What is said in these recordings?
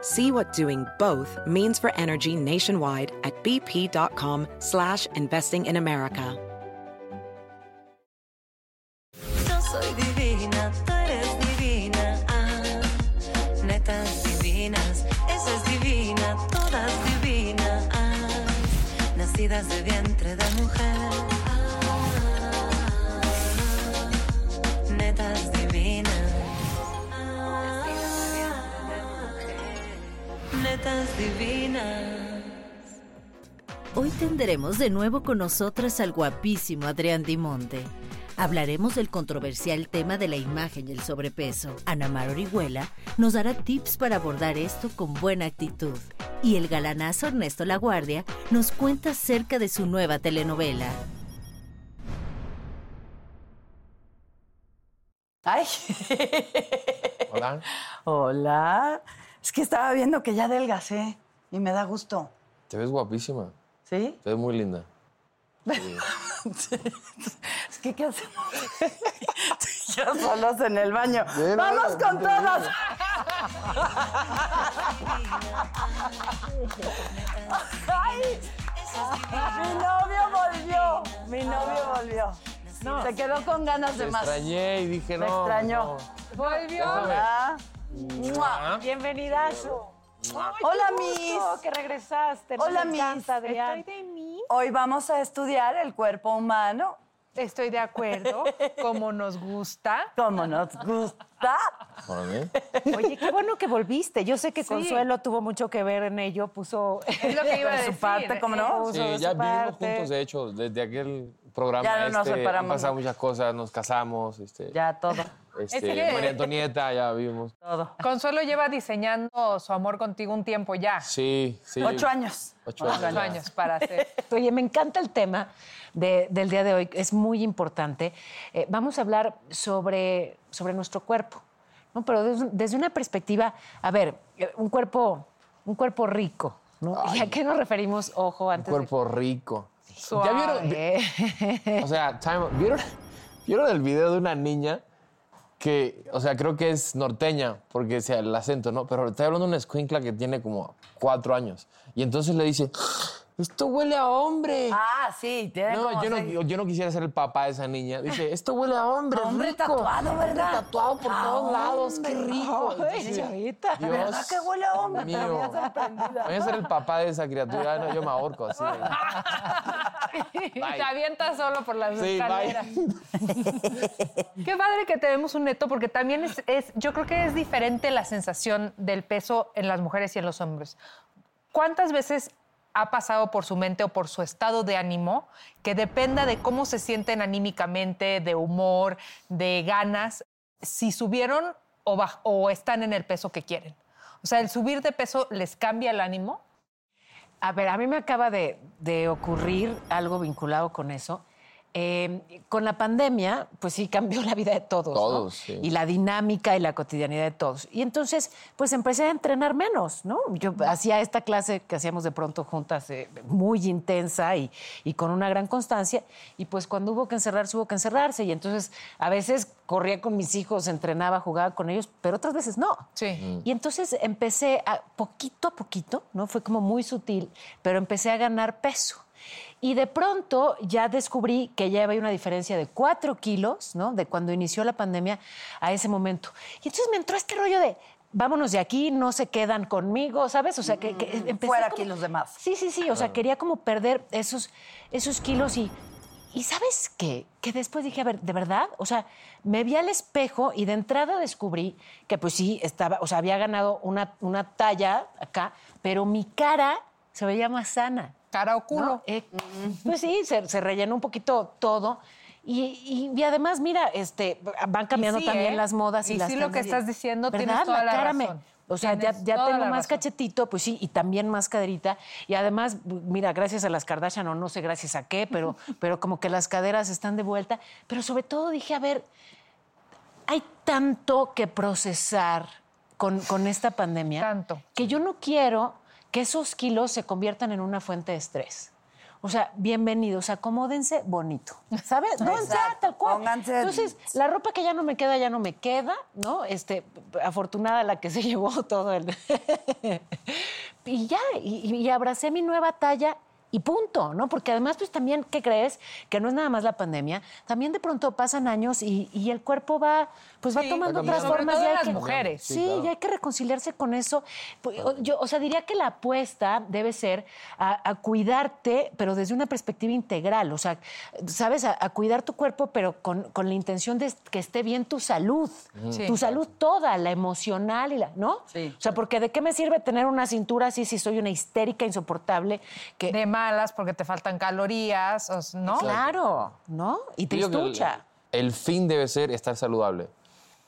See what doing both means for energy nationwide at bp.com slash investing in America. Ah, divina, todas divinas. Ah, nacidas de vientre divinas. Hoy tendremos de nuevo con nosotras al guapísimo Adrián Dimonte. Hablaremos del controversial tema de la imagen y el sobrepeso. Ana Mar Orihuela nos dará tips para abordar esto con buena actitud. Y el galanazo Ernesto Laguardia nos cuenta acerca de su nueva telenovela. Ay. Hola. Hola. Es que estaba viendo que ya adelgacé y me da gusto. Te ves guapísima. ¿Sí? Te ves muy linda. Es que, ¿qué hacemos? Tú y yo solos en el baño. Ven, ¡Vamos con todos! ¡Ay! Mi novio volvió. Mi novio volvió. Se quedó con ganas de más. extrañé y dije, Me no. extrañó. no. Volvió. Hola. Mua. Bienvenidazo. Hola, Miss. que regresaste. Nos Hola, encanta, Miss. Adrián. Estoy de mí. Hoy vamos a estudiar el cuerpo humano Estoy de acuerdo. Como nos gusta. como nos gusta. Oye, qué bueno que volviste. Yo sé que Consuelo tuvo mucho que ver en ello, puso Es lo que iba a De su decir. parte, ¿cómo no? Puso Sí, ya vivimos parte. juntos, de hecho, desde aquel programa Ya no nos este, separamos, han pasado muchas cosas, nos casamos, este, Ya todo, este, que- María Antonieta, ya vimos. todo. Consuelo lleva diseñando su amor contigo un tiempo ya. Sí, sí. Ocho años. Ocho Ocho años. para hacer. Oye, me encanta el tema de- del día de hoy, es muy importante. Eh, vamos a hablar sobre, sobre nuestro cuerpo, ¿no? pero desde, desde una perspectiva, a ver, eh, un cuerpo, un cuerpo rico, ¿no? ¿Y a qué nos referimos? Ojo, Un antes cuerpo rico. Suave. ¿Ya vieron? O sea, time- ¿vieron, ¿vieron el video de una niña que, o sea, creo que es norteña, porque sea el acento, ¿no? Pero estoy hablando de una escuincla que tiene como cuatro años. Y entonces le dice, esto huele a hombre. Ah, sí, tiene No, yo no, yo, yo no quisiera ser el papá de esa niña. Dice, esto huele a hombre, Hombre rico. tatuado, ¿verdad? Tatuado por A todos lados, qué hombre. rico. Ay, chavita. Dios ¿Verdad que huele a hombre? Mío. Voy a ser el papá de esa criatura. No, yo me ahorco así. Te avientas solo por las Sí, escaleras. bye. Qué padre que tenemos un neto, porque también es, es- yo creo que es diferente la sensación del peso en las mujeres y en los hombres. ¿Cuántas veces ha pasado por su mente o por su estado de ánimo que dependa de cómo se sienten anímicamente, de humor, de ganas, si subieron o, están en el peso que quieren? O sea, ¿el subir de peso les cambia el ánimo? A ver, a mí me acaba de, de ocurrir algo vinculado con eso. Eh, con la pandemia, pues sí cambió la vida de todos. ¿no? Todos, sí. Y la dinámica y la cotidianidad de todos. Y entonces, pues empecé a entrenar menos, ¿no? Yo hacía esta clase que hacíamos de pronto juntas, eh, muy intensa y, y con una gran constancia. Y pues cuando hubo que encerrarse, hubo que encerrarse. Y entonces a veces corría con mis hijos, entrenaba, jugaba con ellos, pero otras veces no. Sí. Y entonces empecé a, poquito a poquito, ¿no? Fue como muy sutil, pero empecé a ganar peso. Y de pronto ya descubrí que ya había una diferencia de cuatro kilos, ¿no? De cuando inició la pandemia a ese momento. Y entonces me entró este rollo de, vámonos de aquí, no se quedan conmigo, ¿sabes? O sea, que, que empecé Fuera como- aquí los demás. Sí, sí, sí. O sea, quería como perder esos, esos kilos y y ¿sabes qué? Que después dije, a ver, ¿de verdad? O sea, me vi al espejo y de entrada descubrí que pues sí, estaba, o sea, había ganado una, una talla acá, pero mi cara se veía más sana. Cara o culo. ¿no? Eh, Pues sí, se, se rellenó un poquito todo. Y, y- y además, mira, este, van cambiando sí, también ¿eh? las modas y, Y las sí, lo que estás diciendo, ¿Verdad? tienes toda la cara me- o sea, ya, Tienes ya tengo más razón. cachetito, pues sí, y también más caderita. Y además, mira, gracias a las Kardashian, o no sé gracias a qué, pero, pero como que las caderas están de vuelta. Pero sobre todo dije, a ver, hay tanto que procesar con, con esta pandemia. Tanto. Que yo no quiero que esos kilos se conviertan en una fuente de estrés. O sea, bienvenidos, acomódense bonito. ¿Sabes? No, tal cual. Pónganse- Entonces, la ropa que ya no me queda, ya no me queda, ¿no? Este, afortunada la que se llevó todo el. y ya, y, y abracé mi nueva talla y punto, ¿no? Porque además, pues también, ¿qué crees? Que no es nada más la pandemia, también de pronto pasan años y, y el cuerpo va, pues va tomando otras formas. Sobre y todo hay las que- mujeres. Sí, Sí, claro. y hay que reconciliarse con eso. Pues, Yo, o sea, diría que la apuesta debe ser a, a cuidarte, pero desde una perspectiva integral. O sea, ¿sabes? A, a cuidar tu cuerpo, pero con, con la intención de que esté bien tu salud. Sí. Tu salud toda, la emocional y la, ¿no? Sí. O sea, porque ¿de qué me sirve tener una cintura así si soy una histérica insoportable? Que, De malas porque te faltan calorías, ¿no? Claro, ¿no? Y digo que el- tristucha. El, fin debe ser estar saludable.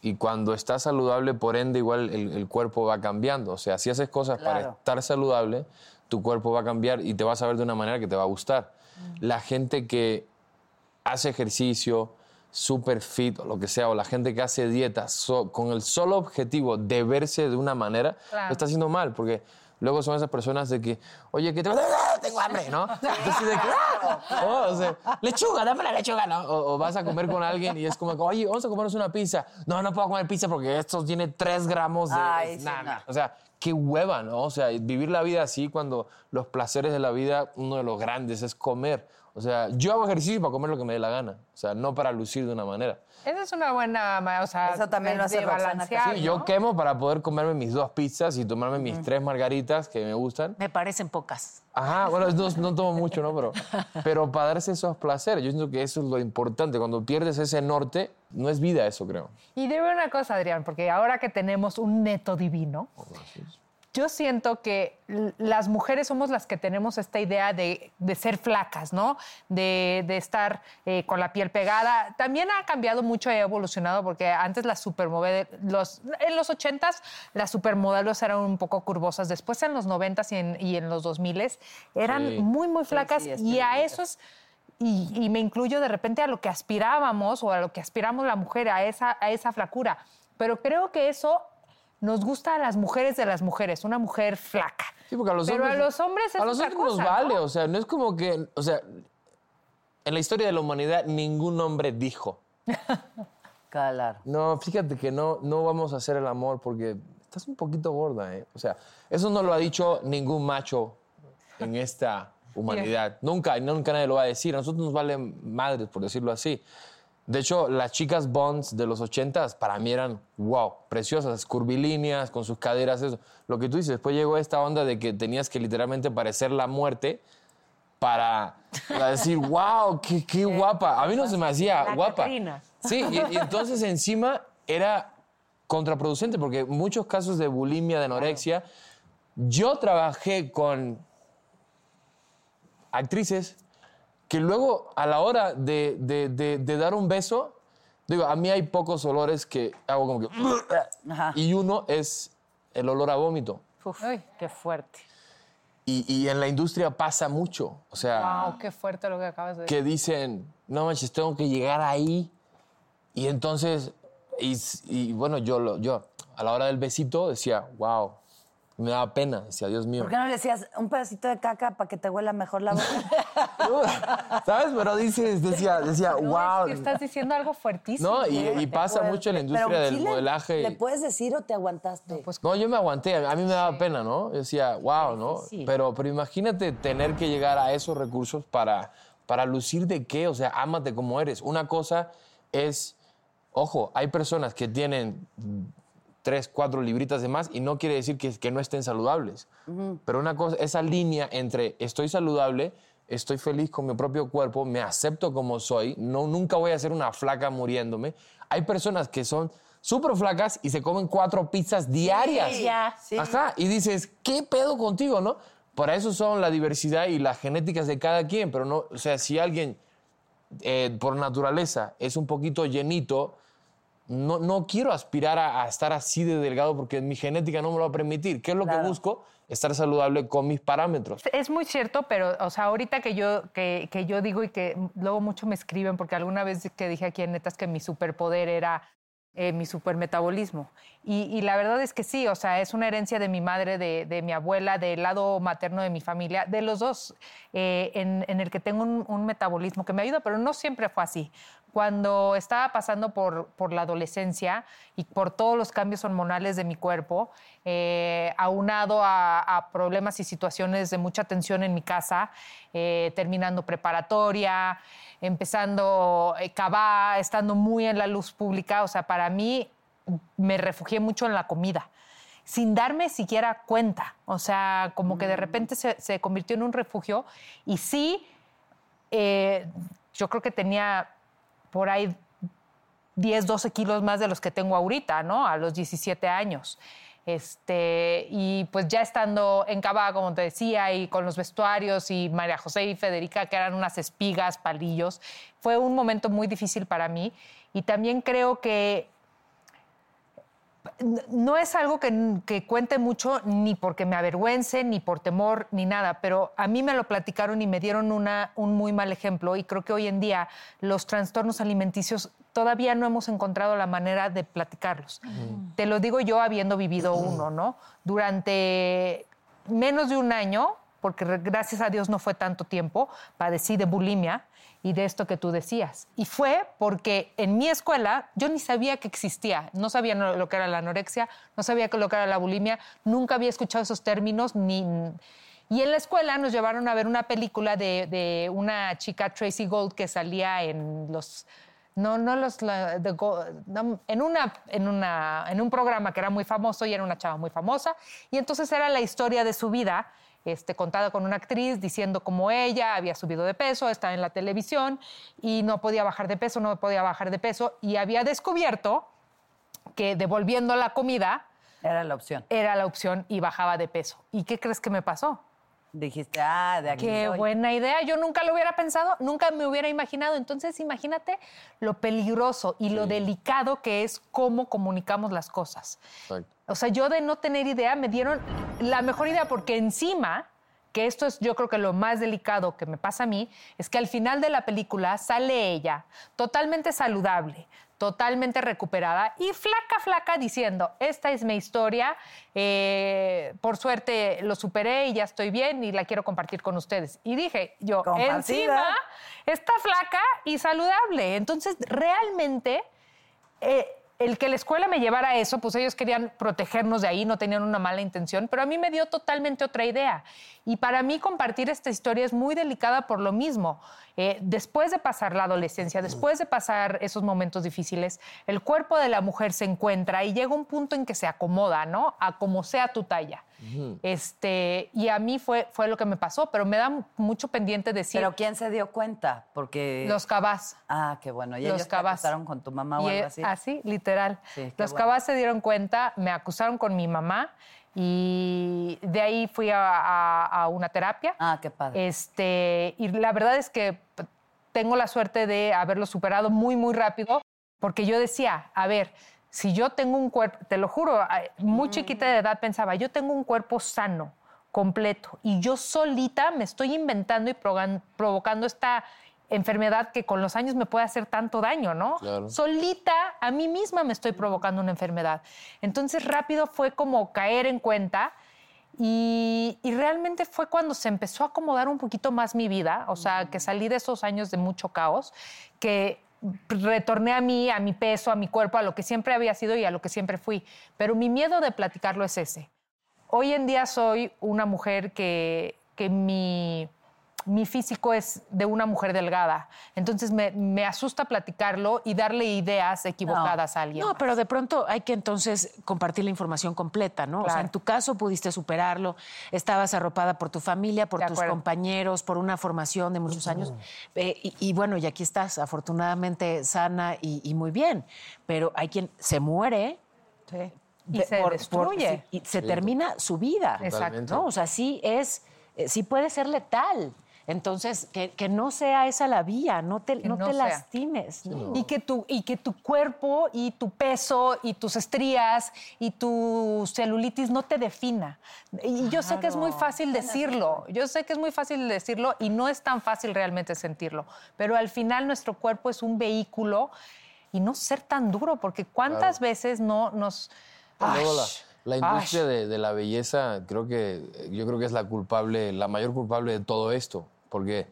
Y cuando estás saludable, por ende, igual el, el cuerpo va cambiando. O sea, si haces cosas para Claro. estar saludable, tu cuerpo va a cambiar y te vas a ver de una manera que te va a gustar. La gente que hace ejercicio, super fit o lo que sea, o la gente que hace dieta so- con el solo objetivo de verse de una manera, Claro. lo está haciendo mal, porque luego son esas personas de que, oye, que te ¡Ah, tengo hambre, ¿no? Entonces de que, ¡ah! Oh, o sea, lechuga, dame la lechuga, ¿no? O, o vas a comer con alguien y es como, oye, vamos a comernos una pizza. No, no puedo comer pizza porque esto tiene 3 gramos de... Ay, sí, Nah, no. O sea, qué hueva, ¿no? O sea, vivir la vida así cuando los placeres de la vida, uno de los grandes es comer. O sea, yo hago ejercicio para comer lo que me dé la gana. O sea, no para lucir de una manera. Esa es una buena, o sea, Eso también lo hace balancear, Sí, yo ¿no? quemo para poder comerme mis dos pizzas y tomarme mis tres margaritas que me gustan. Me parecen pocas. Ajá, bueno, no, no tomo mucho, ¿no? Pero, pero para darse esos placeres, yo siento que eso es lo importante. Cuando pierdes ese norte, no es vida eso, creo. Y debe una cosa, Adrián, porque ahora que tenemos un neto divino, yo siento que las mujeres somos las que tenemos esta idea de, de ser flacas, ¿no? De, de estar eh, con la piel pegada. También ha cambiado mucho y ha evolucionado porque antes las supermodelos, los, en los 80s las supermodelos eran un poco curvosas. Después en los 90s y en, y en los 2000s eran Sí. muy, muy flacas. sí, y a esos y, y me incluyo de repente a lo que aspirábamos o a lo que aspiramos la mujer, a esa, a esa flacura. Pero creo que eso nos gusta a las mujeres de las mujeres, una mujer flaca. Sí, porque a los Pero hombres, a los hombres es a los otra hombres cosa, nos vale, ¿no? o sea, no es como que, o sea, en la historia de la humanidad ningún hombre dijo, Claro. no, fíjate que no, no vamos a hacer el amor porque estás un poquito gorda, ¿eh? O sea, eso no lo ha dicho ningún macho en esta humanidad. Nunca, y nunca nadie lo va a decir. A nosotros nos valen madres, por decirlo así. De hecho, las chicas Bonds de los 80 para mí eran, wow, preciosas, curvilíneas, con sus caderas, eso. Lo que tú dices, después llegó esta onda de que tenías que literalmente parecer la muerte para, para decir, wow, qué, qué guapa. A mí no se me hacía La guapa. Catrina. Sí, y, y entonces encima era contraproducente porque muchos casos de bulimia, de anorexia, yo trabajé con actrices que luego a la hora de, de- de- de dar un beso, digo, a mí hay pocos olores que hago como que... Ajá. Y uno es el olor a vómito. Uf, Ay. qué fuerte. Y, y en la industria pasa mucho. O sea, Wow, qué fuerte lo que acabas de decir. que dicen, no manches, tengo que llegar ahí. Y entonces, y, y bueno, yo, lo- yo a la hora del besito decía, wow, me daba pena, decía, Dios mío. ¿Por qué no le decías un pedacito de caca para que te huela mejor la boca? ¿Sabes? Pero dices, decía, decía, No, wow. es que estás diciendo algo fuertísimo. No, y, y pasa mucho en la industria Pero del sí modelaje. ¿Le puedes decir o te aguantaste? pues, No, yo me aguanté, a mí me daba pena, ¿no? Yo decía, wow, ¿no? difícil. Pero, pero imagínate tener que llegar a esos recursos para, para lucir de qué, o sea, ámate como eres. Una cosa es, ojo, hay personas que tienen tres, cuatro libritas de más y no quiere decir que, que no estén saludables. Pero una cosa, esa línea entre estoy saludable estoy feliz con mi propio cuerpo, me acepto como soy, no, nunca voy a ser una flaca muriéndome. Hay personas que son súper flacas y se comen cuatro pizzas diarias. ya, sí. Ajá, y dices, ¿qué pedo contigo, no? Para eso son la diversidad y las genéticas de cada quien, pero no, o sea, si alguien eh, por naturaleza es un poquito llenito, no, no quiero aspirar a, a estar así de delgado porque mi genética no me lo va a permitir. ¿Qué es lo que busco? Estar saludable con mis parámetros. Es muy cierto, pero, o sea, ahorita que yo, que, que yo digo y que luego mucho me escriben, porque alguna vez que dije aquí en Netas que mi superpoder era eh, mi supermetabolismo. Y, y la verdad es que sí, o sea, es una herencia de mi madre, de, mi abuela, del lado materno de mi familia, de los dos, eh, en, el que tengo un, metabolismo que me ayuda, pero no siempre fue así. Cuando estaba pasando por, por la adolescencia y por todos los cambios hormonales de mi cuerpo, eh, aunado a, a problemas y situaciones de mucha tensión en mi casa, eh, terminando preparatoria, empezando eh, cabá, estando muy en la luz pública, o sea, para mí me refugié mucho en la comida sin darme siquiera cuenta. O sea, como que de repente se, se convirtió en un refugio. Y sí, eh, yo creo que tenía por ahí 10, 12 kilos más de los que tengo ahorita, ¿no? A los 17 años. Este, y pues ya estando en Cava, como te decía, y con los vestuarios, y María José y Federica, que eran unas espigas, palillos, fue un momento muy difícil para mí. Y también creo que no es algo que, que, cuente mucho ni porque me avergüence, ni por temor, ni nada, pero a mí me lo platicaron y me dieron una, un muy mal ejemplo y creo que hoy en día los trastornos alimenticios todavía no hemos encontrado la manera de platicarlos. Mm. Te lo digo yo habiendo vivido uno, ¿no? Durante menos de un año, porque gracias a Dios no fue tanto tiempo, padecí de bulimia y de esto que tú decías. Y fue porque en mi escuela yo ni sabía que existía, no sabía lo que era la anorexia, no sabía lo que era la bulimia, nunca había escuchado esos términos ni... Y en la escuela nos llevaron a ver una película de, una chica, Tracy Gold, que salía en los no, no los, en, una, en, una, en un programa que era muy famoso y era una chava muy famosa, y entonces era la historia de su vida, este, contada con una actriz diciendo cómo ella había subido de peso, estaba en la televisión y no podía bajar de peso, no podía bajar de peso, y había descubierto que devolviendo la comida... Era la opción. Era la opción y bajaba de peso. ¿Y qué crees que me pasó? Dijiste, ah, de aquí. Qué soy. buena idea. Yo nunca lo hubiera pensado, nunca me hubiera imaginado. Entonces, imagínate lo peligroso y lo delicado que es cómo comunicamos las cosas. Exacto. O sea, yo de no tener idea me dieron la mejor idea porque encima, que esto es yo creo que lo más delicado que me pasa a mí, es que al final de la película sale ella totalmente saludable, totalmente recuperada y flaca, flaca diciendo, esta es mi historia, eh, por suerte lo superé y ya estoy bien y la quiero compartir con ustedes. Y dije, yo, Compartida. encima está flaca y saludable. Entonces, realmente... eh, el que la escuela me llevara a eso, pues ellos querían protegernos de ahí, no tenían una mala intención, pero a mí me dio totalmente otra idea. Y para mí compartir esta historia es muy delicada por lo mismo. Eh, después de pasar la adolescencia, después de pasar esos momentos difíciles, el cuerpo de la mujer se encuentra y llega un punto en que se acomoda, ¿no? A como sea tu talla. este, y a mí fue, fue lo que me pasó, pero me da mucho pendiente decir... Pero ¿quién se dio cuenta? Porque... Los cabás. Ah, qué bueno. ¿Y Los ellos te cabás. acusaron con tu mamá o Y, algo eh, así? Así, literal. Sí, Los bueno. cabas se dieron cuenta, me acusaron con mi mamá y de ahí fui a, a- a una terapia. Ah, qué padre. Este, y la verdad es que tengo la suerte de haberlo superado muy, muy rápido, porque yo decía, a ver, si yo tengo un cuerpo, te lo juro, muy chiquita de edad pensaba, yo tengo un cuerpo sano, completo, y yo solita me estoy inventando y provocando esta enfermedad que con los años me puede hacer tanto daño, ¿no? Claro. Solita a mí misma me estoy provocando una enfermedad. Entonces rápido fue como caer en cuenta y, y realmente fue cuando se empezó a acomodar un poquito más mi vida, o sea, que salí de esos años de mucho caos, que retorné a mí, a mi peso, a mi cuerpo, a lo que siempre había sido y a lo que siempre fui. Pero mi miedo de platicarlo es ese. Hoy en día soy una mujer que, que mi, mi físico es de una mujer delgada. Entonces me, me asusta platicarlo y darle ideas equivocadas a alguien. No, más. pero de pronto hay que entonces compartir la información completa, ¿no? O sea, Claro. en tu caso pudiste superarlo, estabas arropada por tu familia, por De tus acuerdo. compañeros, por una formación de muchos años. Eh, y, y bueno, y aquí estás, afortunadamente sana y, y muy bien. Pero hay quien se muere. Y de- se destruye. y se termina su vida. Exacto. ¿no? O sea, sí es, eh, sí puede ser letal. Entonces, que, que no sea esa la vía, no te, no no te lastimes. ¿no? Y que, tu, y que tu cuerpo y tu peso y tus estrías y tu celulitis no te defina. Y yo sé que es muy fácil decirlo, yo sé que es muy fácil decirlo y no es tan fácil realmente sentirlo, pero al final nuestro cuerpo es un vehículo y no ser tan duro, porque cuántas veces no nos... La, industria de, de la belleza, creo que yo creo que es la culpable, la mayor culpable de todo esto, porque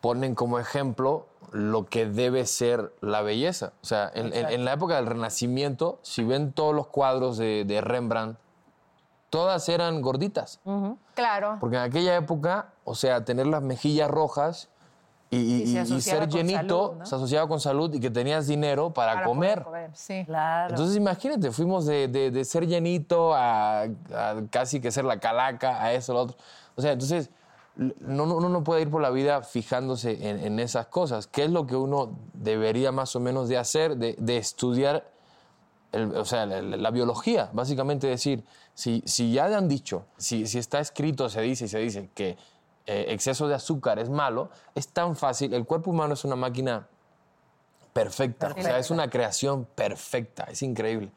ponen como ejemplo lo que debe ser la belleza. O sea, en, en- en la época del Renacimiento, si ven todos los cuadros de, de Rembrandt, todas eran gorditas. Claro. Porque en aquella época, o sea, tener las mejillas rojas y, y- Y se y- ser llenito salud, ¿no? se asociaba con salud y que tenías dinero para, Para comer. comer, Sí. Claro. Entonces imagínate, fuimos de, de- de ser llenito a, a casi que ser la calaca, a eso, lo otro. O sea, entonces no, no- uno no puede ir por la vida fijándose en, en esas cosas. ¿Qué es lo que uno debería más o menos de hacer? De, de estudiar, el- o sea, la, la biología. Básicamente decir, si, si ya le han dicho, si, si está escrito, se dice y se dice que eh, exceso de azúcar es malo, es tan fácil. El cuerpo humano es una máquina perfecta. O sea, es una creación perfecta, es increíble.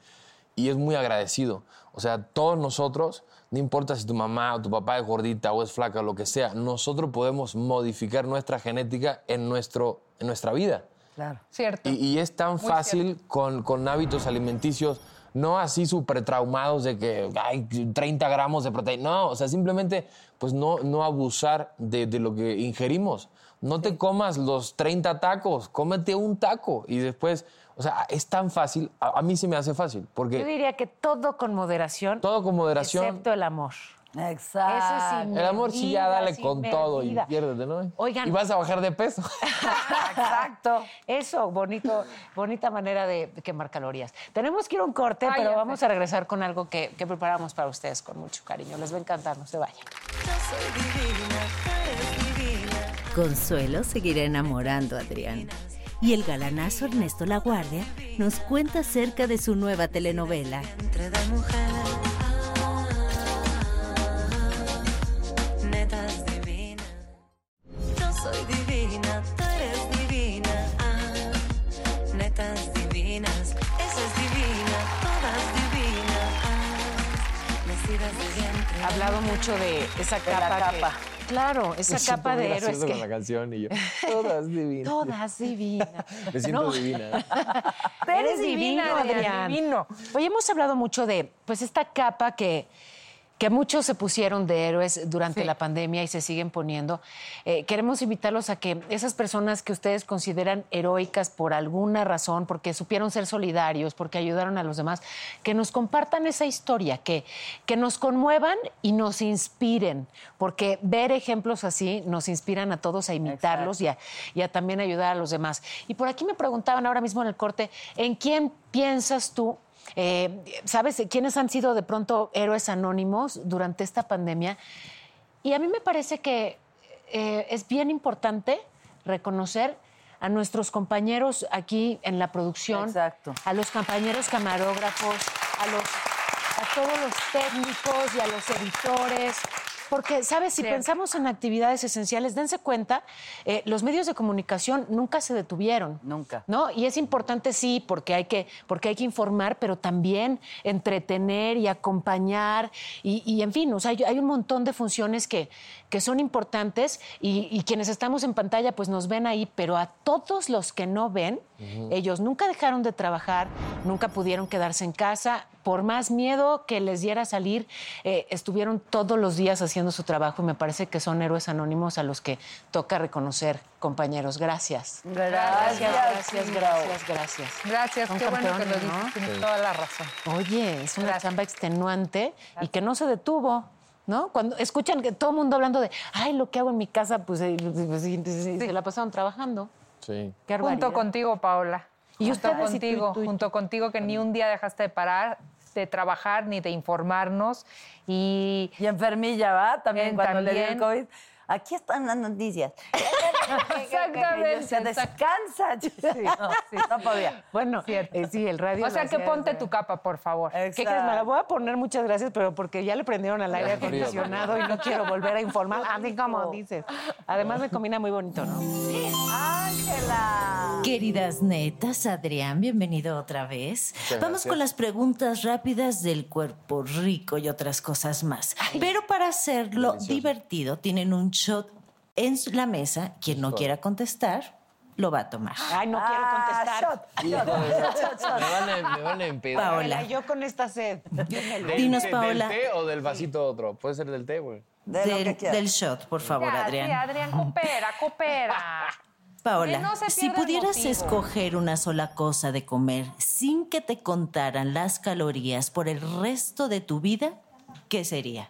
Y es muy agradecido. O sea, todos nosotros, no importa si tu mamá o tu papá es gordita o es flaca o lo que sea, nosotros podemos modificar nuestra genética en, nuestro, en nuestra vida. Claro. Cierto. Y, y es tan fácil con, con hábitos alimenticios, no así súper traumados de que hay 30 gramos de proteína. No, o sea, simplemente pues no, no abusar de, de lo que ingerimos. No te comas los 30 tacos, cómete un taco y después, o sea, es tan fácil, a, a mí sí me hace fácil, Yo porque diría que todo con moderación. todo con moderación. Excepto el amor. Exacto. Ese sí El amor sí ya dale con todo y piérdete, ¿no? Oigan. Y vas a bajar de peso. Exacto. Eso, bonito, bonita manera de quemar calorías. Tenemos que ir a un corte, Ay, pero ya vamos a regresar con algo que, que preparamos para ustedes con mucho cariño. Les va a encantar, no se vayan. Yo soy divina, tú eres divina. Consuelo seguirá enamorando a Adrián. Y el galanazo Ernesto Laguardia nos cuenta acerca de su nueva telenovela. Entre de mujer. Netas divinas. Yo soy divina, tú eres divina. Ah, netas divinas. Esa es divina, todas divinas. Ah, hablado mucho de esa De la capa. Claro, esa Me capa de héroes que. con la canción y yo, todas divinas. Todas divinas. Me siento No. divina. Eres divino, Adrián. divino. Hoy hemos hablado mucho de pues esta capa que, que muchos se pusieron de héroes durante Sí. la pandemia y se siguen poniendo. Eh, queremos invitarlos a que esas personas que ustedes consideran heroicas por alguna razón, porque supieron ser solidarios, porque ayudaron a los demás, que nos compartan esa historia, que, que nos conmuevan y nos inspiren, porque ver ejemplos así nos inspiran a todos a imitarlos y a, y a también ayudar a los demás. Y por aquí me preguntaban ahora mismo en el corte, ¿en quién piensas tú? Eh, ¿Sabes quiénes han sido de pronto héroes anónimos durante esta pandemia? Y a mí me parece que eh, es bien importante reconocer a nuestros compañeros aquí en la producción, Exacto. a los compañeros camarógrafos, a, los, a todos los técnicos y a los editores. Porque, ¿sabes? Si pensamos en actividades esenciales, dense cuenta, eh, los medios de comunicación nunca se detuvieron. Nunca. ¿no? Y es importante, sí, porque hay que, porque hay que informar, pero también entretener y acompañar. Y, y, en fin, o sea, hay, hay un montón de funciones que, que son importantes y, y quienes estamos en pantalla pues nos ven ahí, pero a todos los que no ven, ellos nunca dejaron de trabajar, nunca pudieron quedarse en casa, por más miedo que les diera salir, eh, estuvieron todos los días haciendo su trabajo y me parece que son héroes anónimos a los que toca reconocer, compañeros. Gracias. Gracias, Gracias, gracias, gracias. Gracias, qué bueno que lo campeones, ¿no? dices, tienes toda la razón. Oye, es una Gracias. chamba extenuante y que no se detuvo. ¿No? Cuando escuchan que todo el mundo hablando de, ay, lo que hago en mi casa, pues, eh, pues, sí, sí, se la pasaron trabajando. Sí. Qué Junto contigo, Paola. Y junto ustedes, y contigo, tú, y tú. junto contigo, que ni un día dejaste de parar de trabajar ni de informarnos. Y Y enfermilla, ¿va? También Bien, cuando le dio el también. COVID. Aquí están las noticias. Exactamente, Se descansa. Sí, no, no podía. Bueno, Cierto. eh, sí, el radio. o sea que ponte tu capa, por favor. ¿Qué crees? Me la voy a poner, muchas gracias, pero porque ya le prendieron al aire acondicionado y no quiero volver a informar. Así como dices. Además me combina muy bonito, ¿no? Ángela. Queridas netas, Adrián, bienvenido otra vez. Muchas Vamos gracias. con las preguntas rápidas del cuerpo rico y otras cosas más. Pero para hacerlo Delicioso. divertido, tienen un shot en la mesa. Quien no quiera contestar, lo va a tomar. Ay, no quiero contestar. Ah, shot, shot, shot, shot. Me van a, me van a impedir. Paola. Yo con esta sed. dímelo. ¿Del Dinos, Paola. ¿Del té o del vasito otro? Puede ser del té, güey. De Del, del shot, por favor, Ya, Adrián. Sí, Adrián, coopera, coopera. Paola, no si pudieras escoger una sola cosa de comer sin que te contaran las calorías por el resto de tu vida, ¿qué sería?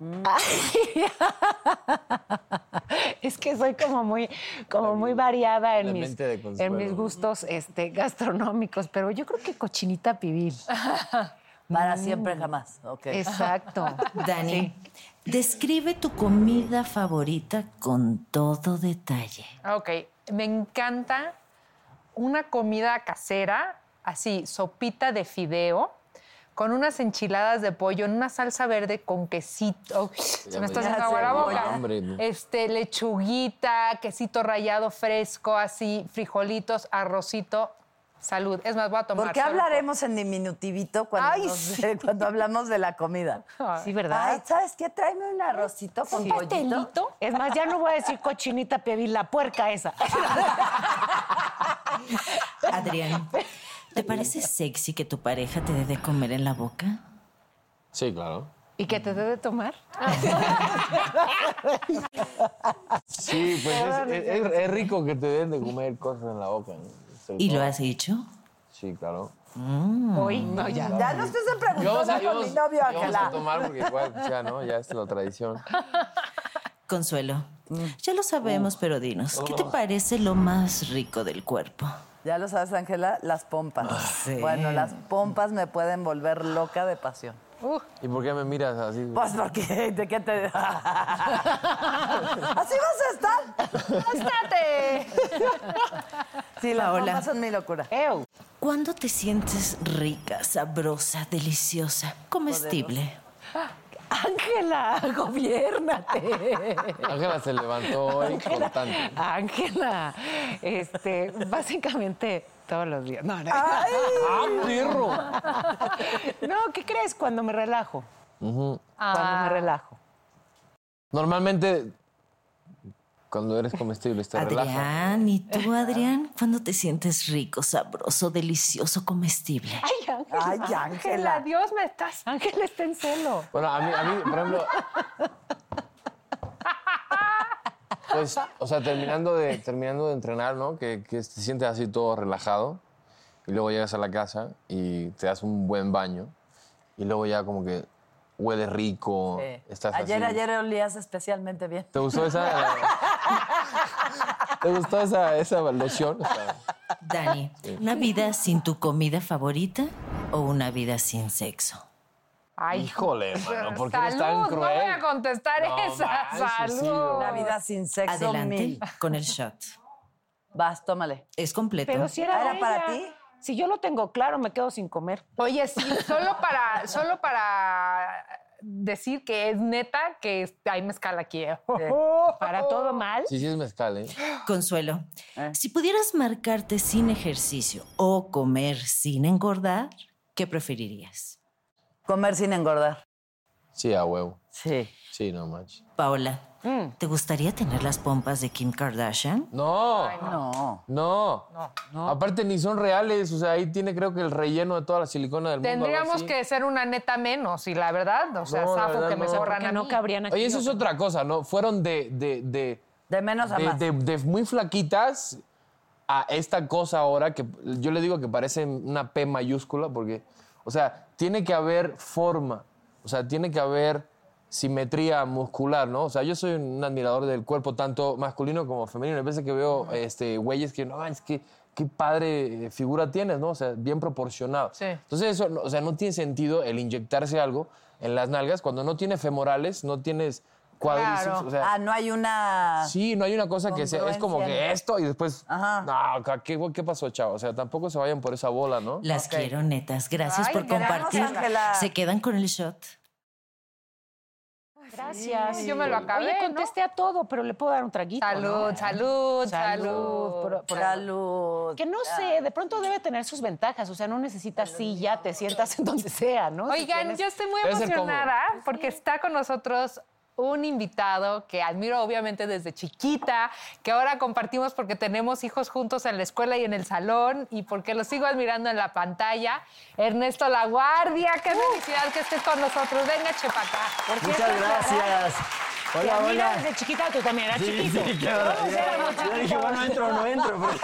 Es que soy como muy, como muy variada en mis, en mis gustos este, gastronómicos, pero yo creo que cochinita pibil. Para siempre jamás. Ok. Exacto. Dani, describe tu comida favorita con todo detalle. Ok, me encanta una comida casera, así, sopita de fideo, con unas enchiladas de pollo en una salsa verde con quesito. Uy, se me me está haciendo agua la boca. hambre, ¿no? Este, lechuguita, quesito rayado fresco, así, frijolitos, arrocito. Salud. Es más, voy a tomar. ¿Por qué hablaremos en diminutivito cuando, Ay, nos- sí. cuando hablamos de la comida? Sí, ¿verdad? Ay, ¿sabes qué? Tráeme un arrocito con ¿Un pollito. pastelito? Es más, ya no voy a decir cochinita pibil, la puerca esa. Adrián, ¿te parece sexy que tu pareja te dé de comer en la boca? Sí, claro. ¿Y que te debe tomar? Sí, pues es, es- es rico que te den de comer cosas en la boca. ¿Y lo has hecho? Sí, claro. Hoy, no, ya. Ya no estés en y con mi novio, y vamos a tomar porque igual, ya, ¿no? Ya es la tradición. Consuelo, ya lo sabemos, pero dinos, ¿qué te parece lo más rico del cuerpo? Ya lo sabes, Ángela, las pompas. Bueno, las pompas me pueden volver loca de pasión. ¿Y por qué me miras así? Pues porque, ¿de qué te...? ¿Así vas a estar? ¡Estate! Sí, las Paola. pompas son mi locura. Ew. ¿Cuándo te sientes rica, sabrosa, deliciosa, comestible? Ángela, gobiérnate. Ángela se levantó hoy cortante. Ángela, este, básicamente todos los días. No, no. ¡Ah, perro! No, ¿qué crees? Cuando me relajo. Cuando Ah. me relajo. Normalmente, cuando eres comestible, te relaja. Adrián, ¿y tú, Adrián? ¿Cuándo te sientes rico, sabroso, delicioso, comestible? Ay, Ángela. Ay, Ángela. Dios, me estás. Ángela está en celo. Bueno, a mí, a mí, por ejemplo. Pues, o sea, terminando de, terminando de entrenar, ¿no? Que, que te sientes así todo relajado. Y luego llegas a la casa y te das un buen baño. Y luego ya como que huele rico. Sí. Estás Ayer, así. ayer olías especialmente bien. ¿Te gustó esa? ¿Te gustó esa, esa loción? Dani, ¿una vida sin tu comida favorita o una vida sin sexo? Ay, híjole, mano, ¿por qué salud, eres tan cruel? no voy a contestar No esa. sí, salud. Una vida sin sexo Adelante mil. con el shot. Vas, tómale. Es completo. Pero si era, ¿Era para ti? Si yo lo tengo claro, me quedo sin comer. Oye, sí, solo para, solo para decir que es neta que hay mezcal aquí. ¿eh? Para todo mal. Sí, sí es mezcal, ¿eh? Consuelo, si pudieras marcarte sin ejercicio o comer sin engordar, ¿qué preferirías? Comer sin engordar. Sí, a huevo. Sí. Sí, no manches. Paola, ¿te gustaría tener las pompas de Kim Kardashian? No, No. no. Aparte ni son reales, o sea, ahí tiene creo que el relleno de toda la silicona del mundo. Tendríamos que ser una neta menos, y la verdad, o sea, No, verdad que me no. borran Que a no cabrían aquí. Oye, eso es otra cosa, ¿no? Fueron de, de, de, De menos a de, más. de- de muy flaquitas a esta cosa ahora que yo le digo que parece una P mayúscula porque, o sea, tiene que haber forma, o sea, tiene que haber simetría muscular, ¿no? O sea, yo soy un admirador del cuerpo tanto masculino como femenino. A veces que veo este, güeyes que, no, es que qué padre eh, figura tienes, ¿no? O sea, bien proporcionado. Sí. Entonces, eso, no- o sea, no tiene sentido el inyectarse algo en las nalgas cuando no tiene femorales, no tienes cuádriceps, Claro. o sea, ah, no hay una. Sí, no hay una cosa que sea, es como que esto y después. Ajá. No, ¿qué, ¿qué pasó, chavo? O sea, tampoco se vayan por esa bola, ¿no? Las quiero, netas. Gracias Ay, por compartir. Se quedan con el shot. Gracias. yo me lo acabé, Oye, ¿no? contesté a todo, pero le puedo dar un traguito. Salud, ¿no? salud, salud. Salud, por- por- Salud. Que no sé, de pronto debe tener sus ventajas. O sea, no necesitas silla, te sientas en donde sea, ¿no? Si Oigan, tienes- yo estoy muy emocionada porque está con nosotros un invitado que admiro obviamente desde chiquita, que ahora compartimos porque tenemos hijos juntos en la escuela y en el salón y porque lo sigo admirando en la pantalla. Ernesto Laguardia, qué felicidad que estés con nosotros. Venga, Chepacá. Muchas gracias. Hola, admiro hola. desde chiquita, tú también eras Sí, chiquito. sí, barbaridad. Yo dije, bueno, entro o no entro. pero-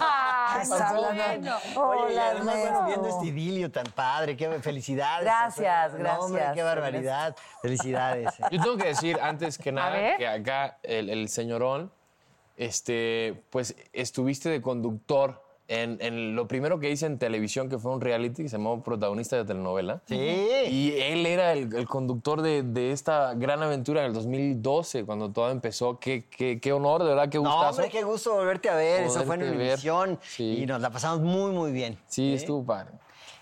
Ay, Está bueno. Oye, y Hola, además, bueno, Ernesto. viendo este idilio tan padre, qué felicidades. Gracias, No, hombre, gracias, qué barbaridad. Felicidades. Yo tengo que decir antes que nada que acá el, el señorón, este, pues estuviste de conductor en, en lo primero que hice en televisión, que fue un reality que se llamó Protagonista de Telenovela. Sí. Y él era el, el conductor de, de esta gran aventura en el 2012, cuando todo empezó. Qué, qué, qué honor, de verdad, qué No, gustazo. hombre, qué gusto volverte a ver. Eso fue en. Univisión Sí. y nos la pasamos muy, muy bien. Sí, estuvo padre.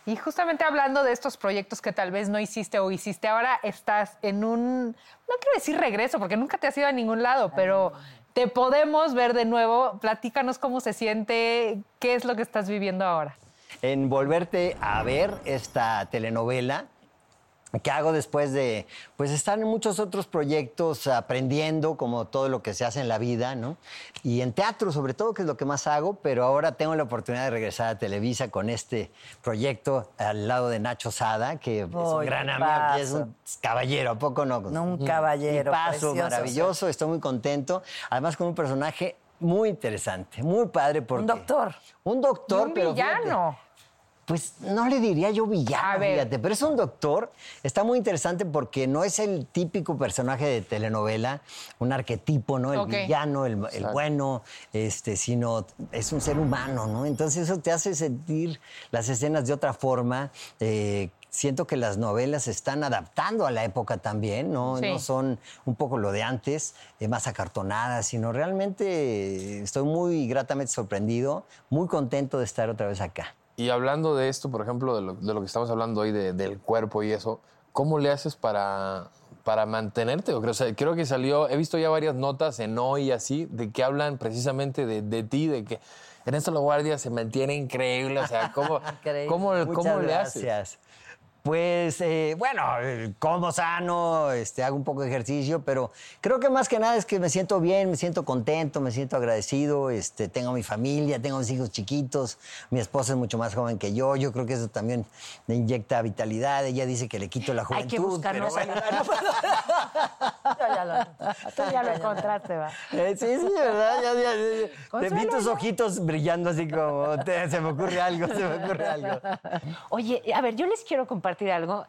Y justamente hablando de estos proyectos que tal vez no hiciste o hiciste ahora, estás en un, no quiero decir regreso, porque nunca te has ido a ningún lado, pero te podemos ver de nuevo. Platícanos cómo se siente, qué es lo que estás viviendo ahora. en volverte a ver esta telenovela que hago después de pues estar en muchos otros proyectos aprendiendo como todo lo que se hace en la vida, ¿no? Y en teatro sobre todo, que es lo que más hago, pero ahora tengo la oportunidad de regresar a Televisa con este proyecto al lado de Nacho Sada, que es un gran amigo, que es un caballero, ¿a poco no? Un caballero, paso precioso, maravilloso, estoy muy contento, además con un personaje muy interesante, muy padre porque Un doctor. un doctor, un pero fíjate, villano. Pues no le diría yo villano, fíjate, pero es un doctor. Está muy interesante porque no es el típico personaje de telenovela, un arquetipo, ¿no? El villano, el, el bueno, este, sino es un ser humano, ¿no? Entonces eso te hace sentir las escenas de otra forma. eh, Siento que las novelas se están adaptando a la época también, ¿no? Sí. No son un poco lo de antes, eh, más acartonadas, sino realmente estoy muy gratamente sorprendido, muy contento de estar otra vez acá. Y hablando de esto, por ejemplo, de lo, de lo que estamos hablando hoy, de- del cuerpo y eso, ¿cómo le haces para, para mantenerte? O sea, creo que salió, he visto ya varias notas en hoy así, de que hablan precisamente de, de ti, de que Ernesto La Guardia se mantiene increíble, o sea, ¿cómo, Increíble. cómo, cómo le haces? gracias. Pues, eh, bueno, eh, como sano, este, hago un poco de ejercicio, pero creo que más que nada es que me siento bien, me siento contento, me siento agradecido, este, tengo mi familia, tengo mis hijos chiquitos, mi esposa es mucho más joven que yo, yo creo que eso también me inyecta vitalidad, ella dice que le quito la Hay juventud. que buscarnos pero bueno. Yo ya lo, Tú ya lo encontraste, va. Eh, sí, sí, ¿verdad? Ya, ya, ya. Te vi tus ojitos brillando así como, te- se me ocurre algo, se me ocurre algo. Oye, a ver, yo les quiero compartir algo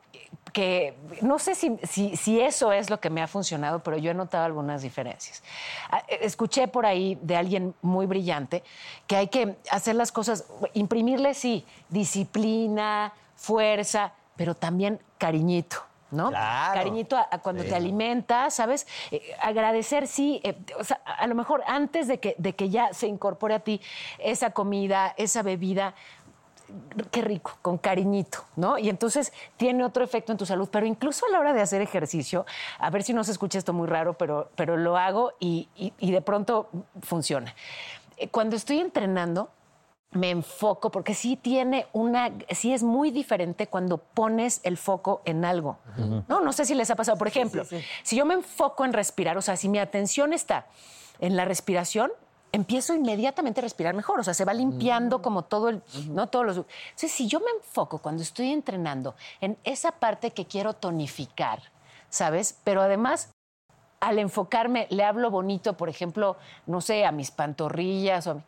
que no sé si, si- si eso es lo que me ha funcionado, pero yo he notado algunas diferencias. Ah, eh, Escuché por ahí de alguien muy brillante que hay que hacer las cosas, imprimirle, sí, disciplina, fuerza, pero también cariñito. ¿no? Claro. Cariñito a, a cuando Sí. te alimentas, ¿sabes? Eh, agradecer, sí, eh, o sea, a a lo mejor antes de que, de que ya se incorpore a ti esa comida, esa bebida, qué rico, con cariñito, ¿no? Y entonces tiene otro efecto en tu salud, pero incluso a la hora de hacer ejercicio, a ver si no se escucha esto muy raro, pero, pero lo hago y, y- y de pronto funciona. Eh, Cuando estoy entrenando, me enfoco, porque sí tiene una, sí es muy diferente cuando pones el foco en algo. No, no sé si les ha pasado. Por ejemplo, si yo me enfoco en respirar, o sea, si mi atención está en la respiración, empiezo inmediatamente a respirar mejor. O sea, se va limpiando como todo el, no todos los. Entonces, si yo me enfoco cuando estoy entrenando en esa parte que quiero tonificar, ¿sabes? Pero además al enfocarme, le hablo bonito, por ejemplo, no sé, a mis pantorrillas o a mi-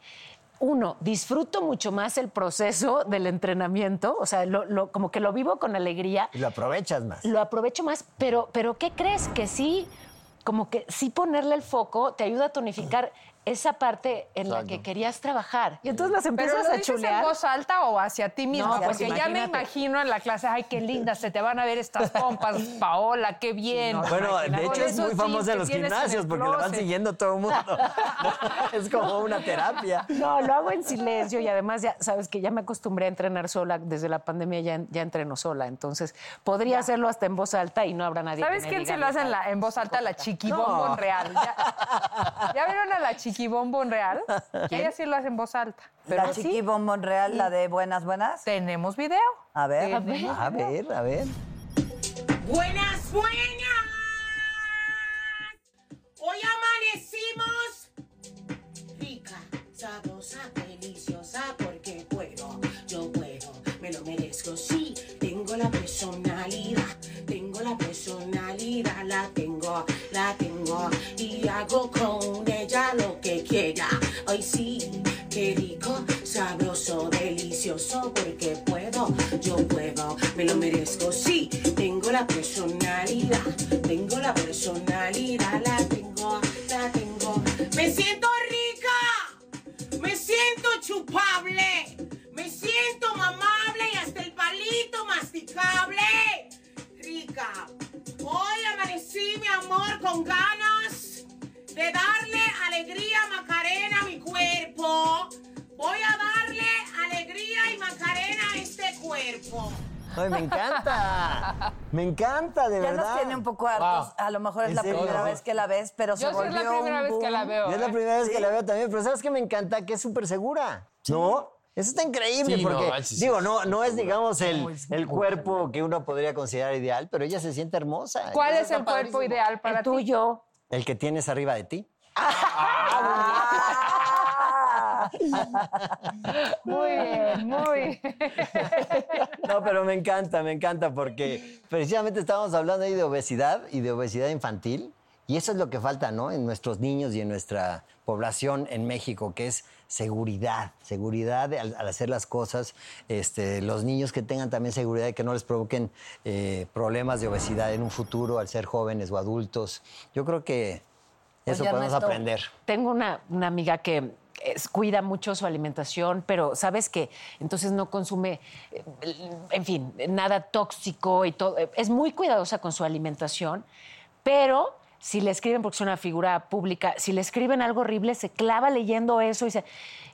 Uno, disfruto mucho más el proceso del entrenamiento, o sea, lo- lo- como que lo vivo con alegría, Y lo aprovechas más. lo aprovecho más, pero, pero ¿qué crees? Que sí, como que sí ponerle el foco te ayuda a tonificar esa parte en la que querías trabajar. Y entonces las ¿Pero empiezas lo a dices chulear. en voz alta o hacia ti mismo? No, pues Porque ya me imagino en la clase, ay, qué linda, se te van a ver estas pompas, Paola, qué bien. Bueno, de hecho es muy famosa en los gimnasios porque la van siguiendo todo el mundo. es como una terapia. No, lo hago en silencio y además ya sabes que ya me acostumbré a entrenar sola. Desde la pandemia ya, ya entreno sola. Entonces podría hacerlo hasta en voz alta y no habrá nadie ¿Sabes que me quién se lo hace en, la- en voz alta? La chiquibombon real. ¿Ya, ¿Ya vieron a la chiquibombon real? Ella sí lo hace en voz alta. Pero la sí, Chiqui Bombón Real, la de Buenas Buenas. tenemos video. A ver. A ver. A ver, a ver. Buenas, buenas. Hoy amanecimos rica, sabrosa, deliciosa, porque puedo, yo puedo, me lo merezco. Sí, tengo la personalidad, tengo la personalidad, la tengo, la tengo y hago con ella lo que quiera. Hoy sí, qué rico, sabroso, delicioso, porque puedo, yo puedo, me lo merezco. Sí, tengo la personalidad, tengo la personalidad, la tengo, la tengo. Me siento rica, me siento chupable, me siento mamable y hasta el palito masticable. Rica, hoy amanecí, mi amor, con ganas de darle alegría Macarena a mi cuerpo. Voy a darle alegría y Macarena a este cuerpo. Ay, me encanta. Me encanta, de Ya verdad. nos tiene un poco hartos. Wow. A lo mejor es ¿En la serio? primera vez que la ves, pero se Yo sí volvió es la primera un vez que la veo. Y es la ¿eh? primera vez que la veo también, pero ¿sabes qué me encanta? Que es súper segura. ¿No? Eso está increíble Sí, porque, sí, digo, no, no es, digamos, el, el cuerpo que uno podría considerar ideal, pero ella se siente hermosa. ¿Cuál es el cuerpo padrísimo. ideal para El ti? tuyo. El que tienes arriba de ti. Muy bien, muy. No, pero me encanta, me encanta porque precisamente estábamos hablando ahí de obesidad y de obesidad infantil y eso es lo que falta, ¿no? En nuestros niños y en nuestra población en México, que es seguridad, seguridad al, al hacer las cosas, este, los niños que tengan también seguridad de que no les provoquen eh, problemas de obesidad en un futuro al ser jóvenes o adultos. Yo creo que eso Oye, podemos Ernesto, aprender. Tengo una, una amiga que es- cuida mucho su alimentación, pero sabes que entonces no consume, eh, en fin, nada tóxico y todo. Eh, Es muy cuidadosa con su alimentación, pero si le escriben, porque es una figura pública, si le escriben algo horrible, se clava leyendo eso y se...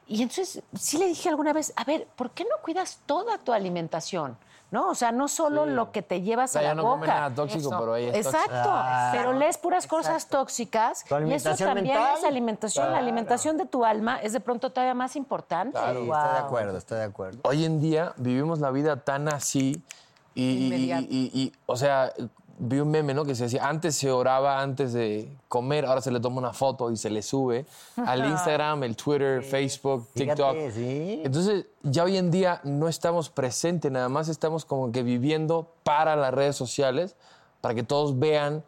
Y entonces sí le dije alguna vez, a ver, ¿por qué no cuidas toda tu alimentación? ¿No? O sea, no solo lo que te llevas O sea, a la no boca. come nada tóxico, Eso. pero ella es. Exacto, Ah. pero lees puras cosas tóxicas y eso también mental. es alimentación. La alimentación de tu alma es de pronto todavía más importante. Sí, estoy de acuerdo, estoy de acuerdo. Hoy en día vivimos la vida tan así y, y- Inmediato. y- y- y, o sea, vi un meme, ¿no? Que se decía, antes se oraba antes de comer, ahora se le toma una foto y se le sube al Instagram, el Twitter, Facebook, TikTok. Fíjate, sí. Entonces, ya hoy en día no estamos presentes, nada más estamos como que viviendo para las redes sociales, para que todos vean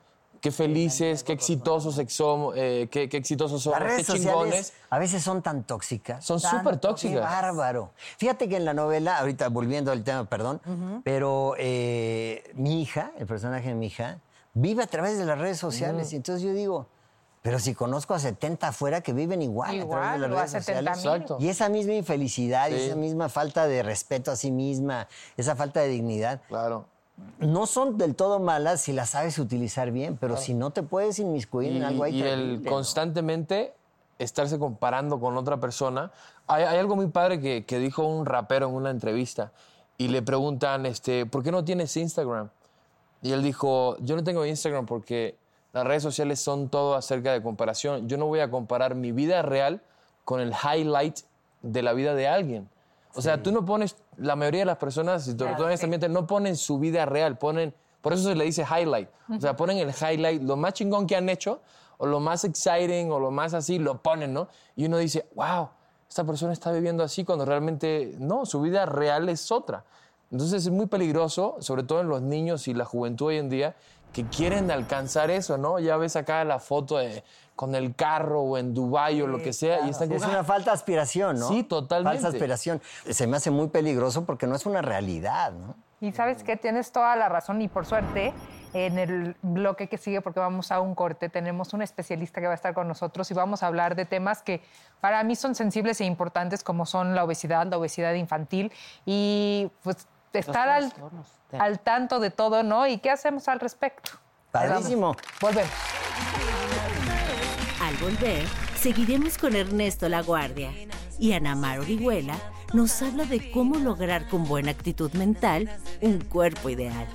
qué felices, qué exitosos ex- somos, eh, qué, qué exitosos somos, Las redes qué chingones. a veces son tan tóxicas. Son súper Qué tóxicas. bárbaro. Fíjate que en la novela, ahorita volviendo al tema, perdón, pero eh, mi hija, el personaje de mi hija, vive a través de las redes sociales. Y entonces yo digo, pero si conozco a 70 afuera que viven igual, a través Igual, de las redes 70 sociales. Exacto. Y esa misma infelicidad, Sí. esa misma falta de respeto a sí misma, esa falta de dignidad, Claro. No son del todo malas si las sabes utilizar bien, pero si no te puedes inmiscuir Y, en algo ahí y el ¿no? constantemente estarse comparando con otra persona. Hay, hay algo muy padre que, que dijo un rapero en una entrevista y le preguntan, este, ¿por qué no tienes Instagram? Y él dijo, yo no tengo Instagram porque las redes sociales son todo acerca de comparación. Yo no voy a comparar mi vida real con el highlight de la vida de alguien. O sea, tú no pones, la mayoría de las personas, sobre todo en este ambiente, no ponen su vida real, ponen, por eso se le dice highlight. O sea, ponen el highlight, lo más chingón que han hecho, o lo más exciting, o lo más así, lo ponen, ¿no? Y uno dice, wow, esta persona está viviendo así cuando realmente no, su vida real es otra. Entonces es muy peligroso, sobre todo en los niños y la juventud hoy en día, que quieren alcanzar eso, ¿no? Ya ves acá la foto de, con el carro o en Dubái o lo que sea, y están Es una falta de aspiración, ¿no? Sí, totalmente. Falsa aspiración. Se me hace muy peligroso porque no es una realidad, ¿no? Y sabes que tienes toda la razón y por suerte en el bloque que sigue, porque vamos a un corte, tenemos un especialista que va a estar con nosotros y vamos a hablar de temas que para mí son sensibles e importantes como son la obesidad, la obesidad infantil y pues estar al, al tanto de todo, ¿no? ¿Y qué hacemos al respecto? Padrísimo. Volvemos. Volver, seguiremos con Ernesto La Guardia y Ana Mar Orihuela nos habla de cómo lograr con buena actitud mental un cuerpo ideal.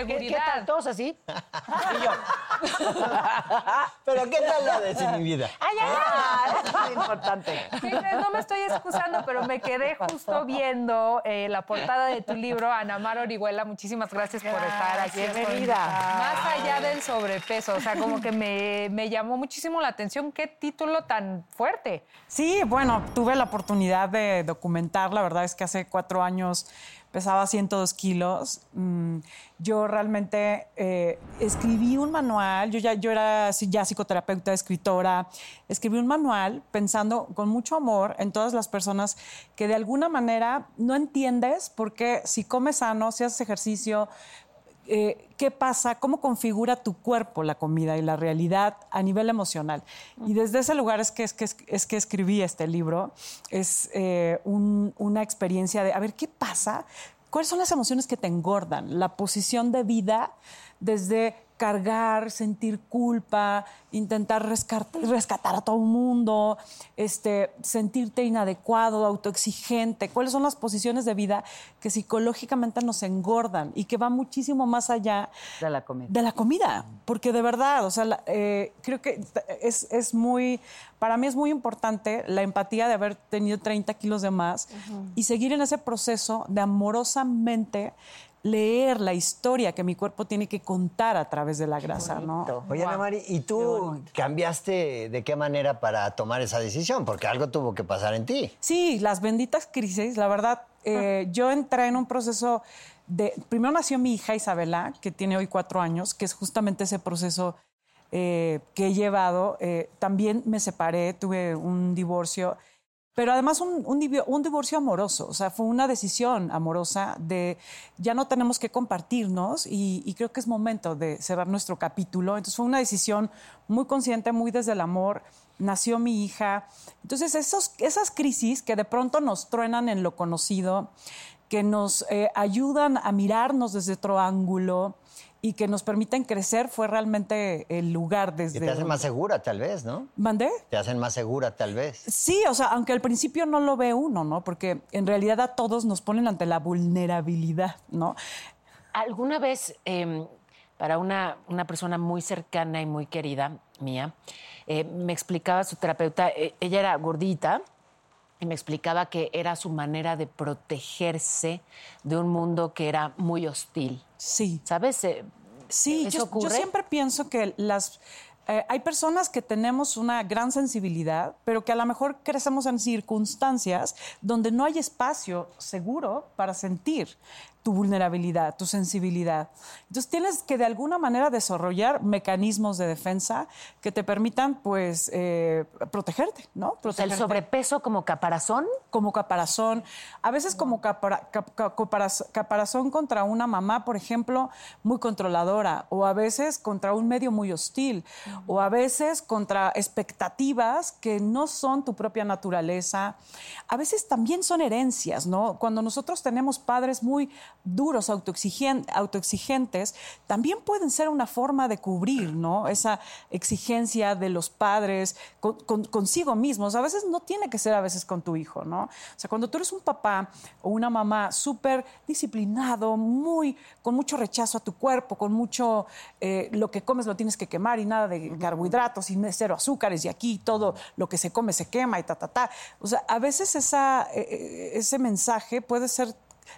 Seguridad. qué tal? ¿Todos así? Y yo. Pero ¿qué tal la desinhibida? ¡Ay, ay! Eso es importante. No me estoy excusando, pero me quedé justo viendo eh, la portada de tu libro, Ana Mar Orihuela. Muchísimas gracias por estar aquí. Bienvenida. Más allá del sobrepeso, o sea, como que me, me llamó muchísimo la atención. ¿Qué título tan fuerte? Sí, bueno, tuve la oportunidad de documentar. La verdad es que hace cuatro años pesaba 102 kilos. Mm, Yo realmente eh, escribí un manual. Yo ya yo era ya psicoterapeuta, escritora. Escribí un manual pensando con mucho amor en todas las personas que de alguna manera no entiendes por qué si comes sano, si haces ejercicio, eh, qué pasa, cómo configura tu cuerpo la comida y la realidad a nivel emocional. Y desde ese lugar es que, es que, es que escribí este libro. Es eh, un- una experiencia de, a ver, ¿qué pasa? ¿Cuáles son las emociones que te engordan? La posición de vida desde cargar, sentir culpa, intentar rescatar a todo el mundo, este, sentirte inadecuado, autoexigente. ¿Cuáles son las posiciones de vida que psicológicamente nos engordan y que va muchísimo más allá De la comida. de la comida? Porque de verdad, o sea, la- eh, creo que es, es muy, para mí es muy importante la empatía de haber tenido 30 kilos de más y seguir en ese proceso de amorosamente leer la historia que mi cuerpo tiene que contar a través de la grasa, ¿no? Oye, Ana Mari, ¿y tú cambiaste de qué manera para tomar esa decisión? Porque algo tuvo que pasar en ti. Sí, las benditas crisis, la verdad, eh, yo entré en un proceso de... Primero nació mi hija Isabela, que tiene hoy cuatro años, que es justamente ese proceso eh, que he llevado. Eh, también me separé, tuve un divorcio, pero además un, un divorcio amoroso, o sea, fue una decisión amorosa de ya no tenemos que compartirnos y, creo que es momento de cerrar nuestro capítulo. Entonces fue una decisión muy consciente, muy desde el amor. Nació mi hija. Entonces esas crisis que de pronto nos truenan en lo conocido, que nos eh, ayudan a mirarnos desde otro ángulo y que nos permiten crecer, fue realmente el lugar desde... te hacen más segura, tal vez, ¿no? ¿Mandé? Te hacen más segura, tal vez. Sí, o sea, aunque al principio no lo ve uno, ¿no? Porque en realidad a todos nos ponen ante la vulnerabilidad, ¿no? ¿Alguna vez, eh, para una, una persona muy cercana y muy querida mía, eh, me explicaba su terapeuta, eh, ella era gordita, y me explicaba que era su manera de protegerse de un mundo que era muy hostil. Sí. ¿Sabes? Eh, Sí, ¿Eso yo, yo ocurre? siempre pienso que las, eh, hay personas que tenemos una gran sensibilidad, pero que a lo mejor crecemos en circunstancias donde no hay espacio seguro para sentir tu vulnerabilidad, tu sensibilidad. Entonces tienes que de alguna manera desarrollar mecanismos de defensa que te permitan, pues, eh, protegerte, ¿no? Sea, el Protegerte. sobrepeso como caparazón. Como caparazón, a veces como capara- cap- cap- caparaz- caparazón contra una mamá, por ejemplo, muy controladora, o a veces contra un medio muy hostil, o a veces contra expectativas que no son tu propia naturaleza. A veces también son herencias, ¿no? Cuando nosotros tenemos padres muy duros, autoexigen- autoexigentes, también pueden ser una forma de cubrir, ¿no? Esa exigencia de los padres con- con- consigo mismos. A veces no tiene que ser a veces con tu hijo, ¿no? O sea, cuando tú eres un papá o una mamá súper disciplinado, muy, con mucho rechazo a tu cuerpo, con mucho, eh, lo que comes lo tienes que quemar y nada de carbohidratos y cero azúcares y aquí todo lo que se come se quema y ta, ta, ta. O sea, a veces eh, eh, ese mensaje puede ser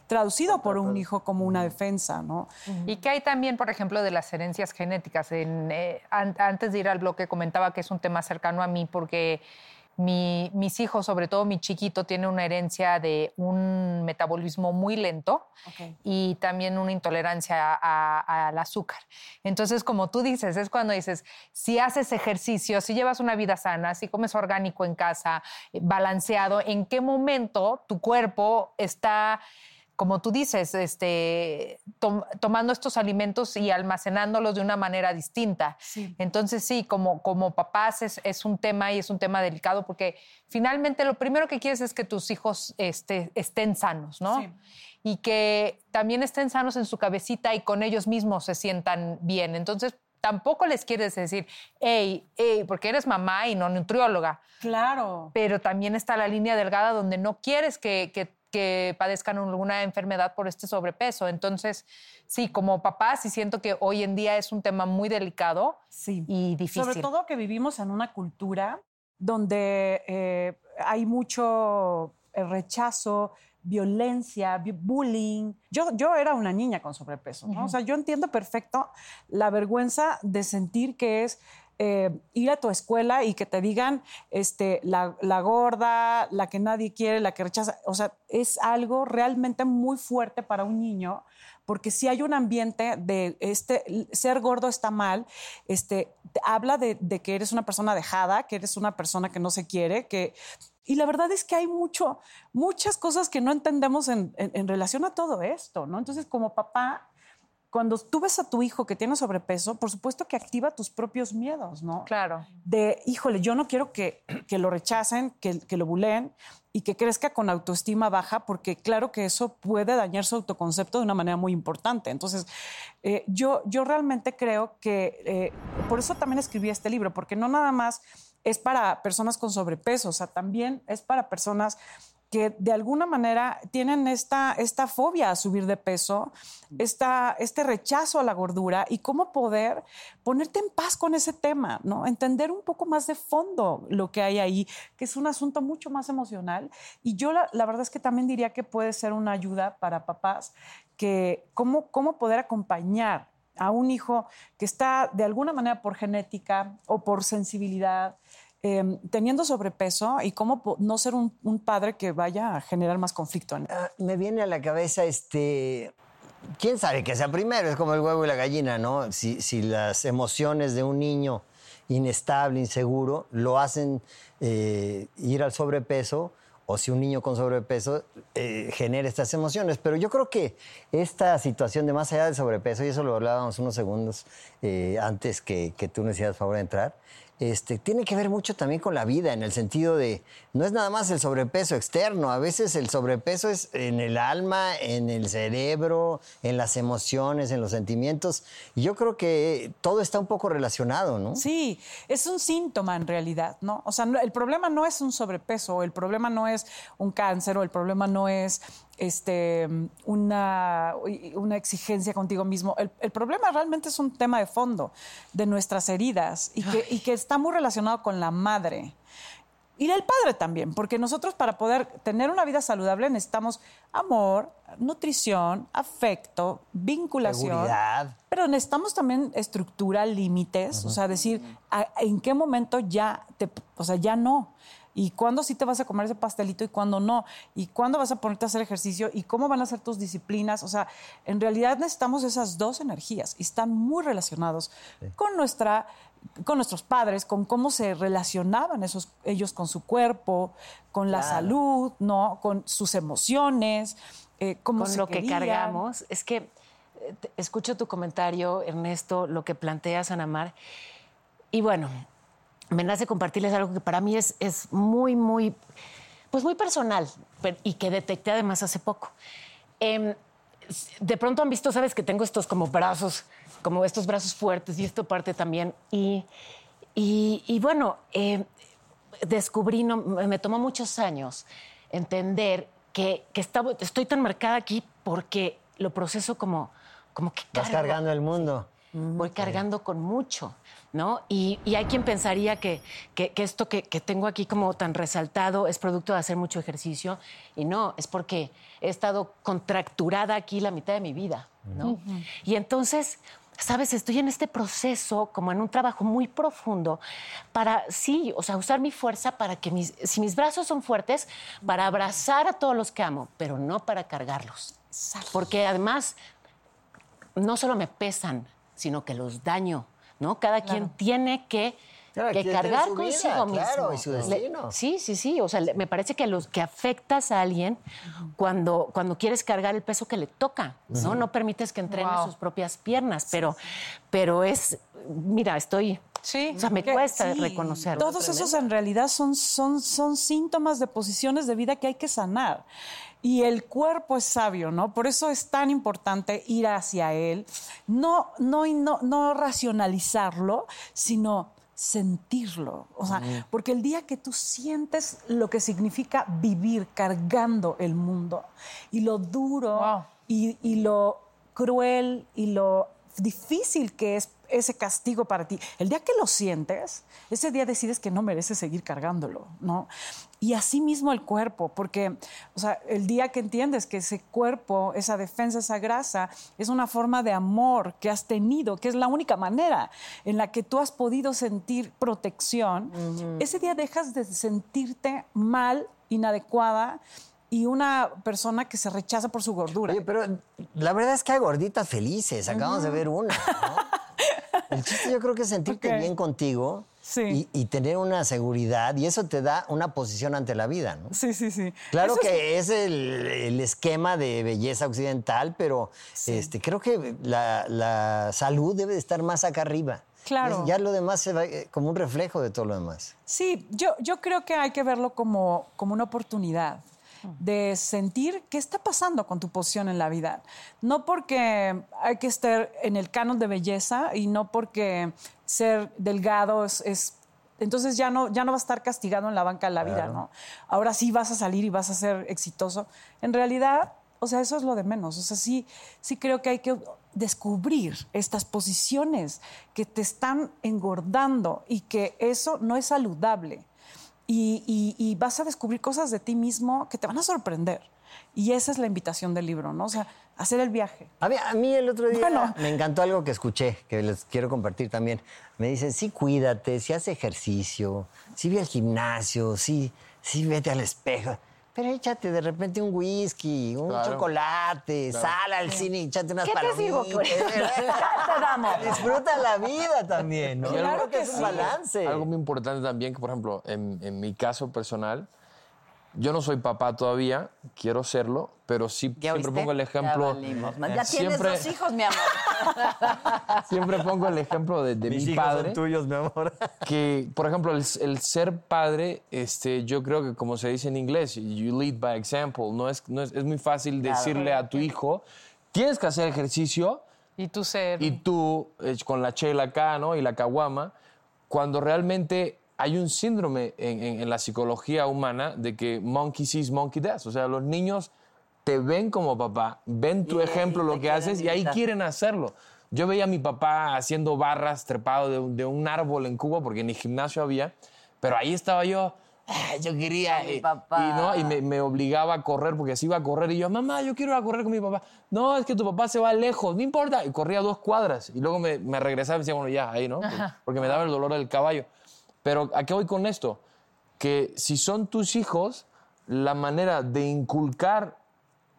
traducido por un hijo como una defensa, ¿no? Y que hay también, por ejemplo, de las herencias genéticas. En, eh, an- antes de ir al bloque comentaba que es un tema cercano a mí porque mi- mis hijos, sobre todo mi chiquito, tiene una herencia de un metabolismo muy lento y también una intolerancia al azúcar. Entonces, como tú dices, es cuando dices, si haces ejercicio, si llevas una vida sana, si comes orgánico en casa, eh, balanceado, ¿en qué momento tu cuerpo está como tú dices, este, tom- tomando estos alimentos y almacenándolos de una manera distinta. Entonces, sí, como, como papás es, es un tema y es un tema delicado porque finalmente lo primero que quieres es que tus hijos este, estén sanos, ¿no? Sí. Y que también estén sanos en su cabecita y con ellos mismos se sientan bien. Entonces, tampoco les quieres decir, hey, hey, porque eres mamá y no nutrióloga Claro. pero también está la línea delgada donde no quieres que, que- que padezcan alguna enfermedad por este sobrepeso. Entonces, sí, como papá, sí siento que hoy en día es un tema muy delicado Sí. y difícil. Sobre todo que vivimos en una cultura donde eh, hay mucho eh, rechazo, violencia, bu- bullying. Yo, yo era una niña con sobrepeso, ¿no? O sea, yo entiendo perfecto la vergüenza de sentir que es eh, ir a tu escuela y que te digan este, la, la gorda, la que nadie quiere, la que rechaza. O sea, es algo realmente muy fuerte para un niño porque si hay un ambiente de este ser gordo está mal, este te habla de, que eres una persona dejada, que eres una persona que no se quiere, que y la verdad es que hay mucho, muchas cosas que no entendemos en, en- en relación a todo esto, ¿no? Entonces, como papá, cuando tú ves a tu hijo que tiene sobrepeso, por supuesto que activa tus propios miedos, ¿no? Claro. de, híjole, yo no quiero que, que lo rechacen, que, que lo buleen y que crezca con autoestima baja, porque claro que eso puede dañar su autoconcepto de una manera muy importante. Entonces, eh, yo, yo realmente creo que, eh, por eso también escribí este libro, porque no nada más es para personas con sobrepeso, o sea, también es para personas que de alguna manera tienen esta, esta fobia a subir de peso, esta, este rechazo a la gordura y cómo poder ponerte en paz con ese tema, ¿no? Entender un poco más de fondo lo que hay ahí, que es un asunto mucho más emocional. Y yo la, verdad es que también diría que puede ser una ayuda para papás, que cómo, cómo poder acompañar a un hijo que está de alguna manera por genética o por sensibilidad, eh, teniendo sobrepeso y cómo no ser un, padre que vaya a generar más conflicto. Ah, me viene a la cabeza este. ¿Quién sabe que sea primero? Es como el huevo y la gallina, ¿no? Si, las emociones de un niño inestable, inseguro, lo hacen eh, ir al sobrepeso, o si un niño con sobrepeso eh, genera estas emociones. Pero yo creo que esta situación de más allá del sobrepeso, y eso lo hablábamos unos segundos eh, antes que, que tú nos hicieras favor de entrar, este, tiene que ver mucho también con la vida, en el sentido de, no es nada más el sobrepeso externo, a veces el sobrepeso es en el alma, en el cerebro, en las emociones, en los sentimientos. Y yo creo que todo está un poco relacionado, ¿no? Sí, es un síntoma en realidad, ¿no? O sea, el problema no es un sobrepeso, el problema no es un cáncer o el problema no es este, una, una exigencia contigo mismo. El, el problema realmente es un tema de fondo de nuestras heridas y que, y que está muy relacionado con la madre. Y el padre también, porque nosotros para poder tener una vida saludable necesitamos amor, nutrición, afecto, vinculación. Seguridad. Pero necesitamos también estructura, límites, o sea, decir a- en qué momento ya te, o sea, ya no. Y cuándo sí te vas a comer ese pastelito y cuándo no. Y cuándo vas a ponerte a hacer ejercicio y cómo van a ser tus disciplinas. O sea, en realidad necesitamos esas dos energías y están muy relacionados con nuestra con nuestros padres, con cómo se relacionaban esos, ellos con su cuerpo, con la salud, ¿no? con sus emociones, eh, cómo con se lo que cargamos. Es que eh, escucho tu comentario, Ernesto, lo que planteas, Anamar. Y bueno, me nace compartirles algo que para mí es, es muy, muy, pues muy personal pero- y que detecté además hace poco. S- de pronto han visto, sabes, que tengo estos como brazos, como estos brazos fuertes y esto parte también. Y, y, y bueno, eh, descubrí, no, me tomó muchos años entender que, que estaba- estoy tan marcada aquí porque lo proceso como, como que Vas cargo. cargando el mundo. Voy cargando con mucho, ¿no? Y, y hay quien pensaría que, que- que esto que, que tengo aquí como tan resaltado es producto de hacer mucho ejercicio. Y no, es porque he estado contracturada aquí la mitad de mi vida, ¿no? Y entonces, sabes, estoy en este proceso, como en un trabajo muy profundo, para, sí, o sea, usar mi fuerza para que mis, si mis brazos son fuertes, para abrazar a todos los que amo, pero no para cargarlos. Porque además, no solo me pesan, sino que los daño, ¿no? Cada quien tiene que, que cargar su vida, consigo mismo. claro, y su Le- destino. sí, sí, sí. O sea, le- me parece que los que afectas a alguien cuando, cuando quieres cargar el peso que le toca, ¿no? No permites que entrene Wow. sus propias piernas, pero, pero es, mira, estoy, sí, o sea, me Que cuesta sí, reconocerlo. Todos esos en realidad son, son, son síntomas de posiciones de vida que hay que sanar. Y el cuerpo es sabio, ¿no? Por eso es tan importante ir hacia él, no, no, no, no racionalizarlo, sino sentirlo. O sea, Mm. porque el día que tú sientes lo que significa vivir cargando el mundo y lo duro y, y lo cruel y lo difícil que es ese castigo para ti, el día que lo sientes, ese día decides que no mereces seguir cargándolo, ¿no? Y así mismo el cuerpo, porque, o sea, el día que entiendes que ese cuerpo, esa defensa, esa grasa, es una forma de amor que has tenido, que es la única manera en la que tú has podido sentir protección, ese día dejas de sentirte mal, inadecuada y una persona que se rechaza por su gordura. Oye, pero la verdad es que hay gorditas felices. Acabamos de ver una. ¿no? El chiste yo creo que es sentirte bien contigo y, y tener una seguridad y eso te da una posición ante la vida, ¿no? Sí, sí, sí. Claro Eso que es el, el esquema de belleza occidental, pero este, creo que la, la salud debe de estar más acá arriba. Claro. Ya, ya lo demás se va eh, como un reflejo de todo lo demás. Sí, yo, yo creo que hay que verlo como, como una oportunidad de sentir qué está pasando con tu posición en la vida. No porque hay que estar en el canon de belleza y no porque ser delgado es... es- entonces ya no, ya no vas a estar castigado en la banca de la vida. ¿no? Ahora sí vas a salir y vas a ser exitoso. En realidad, o sea, eso es lo de menos. O sea, sí, sí creo que hay que descubrir estas posiciones que te están engordando y que eso no es saludable. Y, y- y vas a descubrir cosas de ti mismo que te van a sorprender. Y esa es la invitación del libro, ¿no? O sea, hacer el viaje. A mí, a mí el otro día Bueno. me encantó algo que escuché, que les quiero compartir también. Me dicen, sí, cuídate, sí haz ejercicio, sí ve al gimnasio, sí, sí vete al espejo. Pero échate de repente un whisky, un Claro. chocolate, Claro. sal al cine y échate unas ¿Qué te digo? palomitas. Te damos. Disfruta la vida también, ¿no? Algo- Creo que es un balance. Algo muy importante también que, por ejemplo, en, en mi caso personal, yo no soy papá todavía, quiero serlo, pero sí siempre oíste? pongo el ejemplo. Ya Ya tienes siempre, dos hijos, mi amor. siempre pongo el ejemplo de, de Mis mi hijos padre. son tuyos, mi amor. que, por ejemplo, el, el ser padre, este, yo creo que como se dice en inglés, you lead by example. No es, no es, es muy fácil Claro. decirle a tu hijo, tienes que hacer ejercicio Y tú ser... y tú eh, con la chela acá, ¿no? Y la caguama, cuando realmente hay un síndrome en, en- en la psicología humana de que monkey sees, monkey does. O sea, los niños te ven como papá, ven tu Y- ejemplo, lo que haces y ahí quieren hacerlo. Yo veía a mi papá haciendo barras trepado de, un- de un árbol en Cuba porque ni gimnasio había, pero ahí estaba yo "Ah, yo quería. mi eh", papá. Y, no, y me, me obligaba a correr porque se iba a correr. Y yo, mamá, yo quiero ir a correr con mi papá. No, es que tu papá se va lejos, no importa. Y corría dos cuadras. Y luego me, me regresaba y decía, bueno, ya, ahí, ¿no? Porque me daba el dolor del caballo. Pero ¿a qué voy con esto? Que si son tus hijos, la manera de inculcar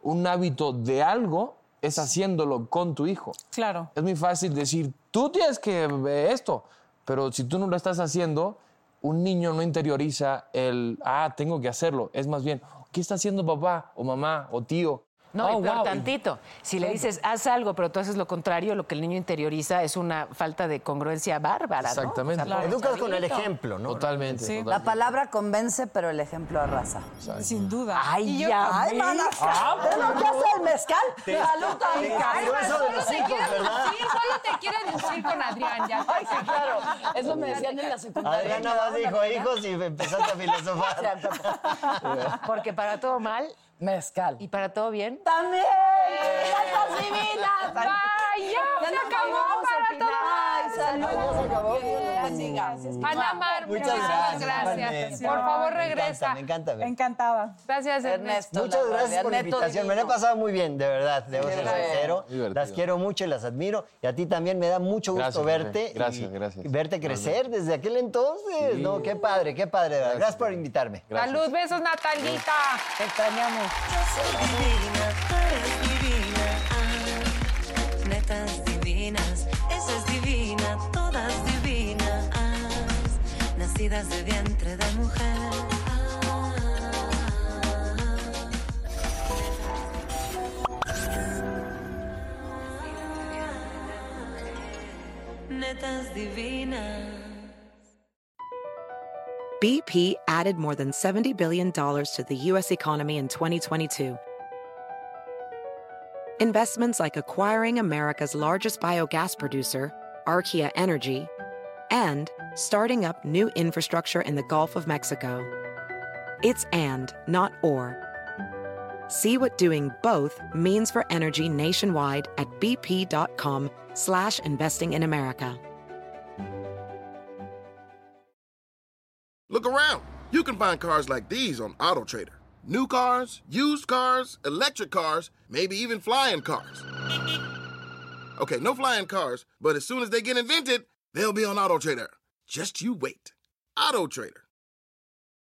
un hábito de algo es haciéndolo con tu hijo. Claro. Es muy fácil decir, tú tienes que ver esto, pero si tú no lo estás haciendo, un niño no interioriza el, ah, tengo que hacerlo. Es más bien, ¿qué está haciendo papá o mamá o tío? No, Oh, y peor wow. tantito. Si le dices, haz algo, pero tú haces lo contrario, lo que el niño interioriza es una falta de congruencia bárbara. ¿no? Exactamente. O sea, Educas con el ejemplo, ¿no? Totalmente. Sí. La palabra convence, pero el ejemplo arrasa. Sin duda. Ay, yo- ya. ¡Ay! Ah, ¿Ves lo que hace el mezcal? ¡Salud, Te eso de los hijos, ¿verdad? Sí, solo te quieren decir con Adrián, ya. Ay, sí, claro. Eso me decían en la secundaria. Adrián nada más dijo hijos y empezaste a filosofar. Porque para todo mal Mezcal. y para todo bien. ¡También! ¡Netas divinas! ¡Vaya! Ya ¡Se acabó Ana Mar, Muchas gracias. Por favor, Me encanta, regresa. me encanta. ver. Encantada. Gracias, Ernesto. Ernesto. Muchas gracias por la invitación. Me la he pasado muy bien, de verdad. Debo ser sincero. Las quiero mucho y las admiro. Y a ti también me da mucho gusto Gracias, verte. Gracias, y- gracias. verte crecer desde aquel entonces. No, qué padre, qué padre. Gracias, por invitarme. Gracias. Salud, besos, Natalita. Te extrañamos. Nacidas de vientre de mujer. Netas divinas. BP added more than $70 billion to the U.S. economy in 2022. Investments like acquiring America's largest biogas producer, Archaea Energy, and starting up new infrastructure in the Gulf of Mexico. It's and, not or. See what doing both means for energy nationwide at bp.com slash investing in America. Look around. You can find cars like these on AutoTrader. New cars, used cars, electric cars, maybe even flying cars. Okay, no flying cars, but as soon as they get invented, they'll be on Auto Trader. Just you wait. AutoTrader.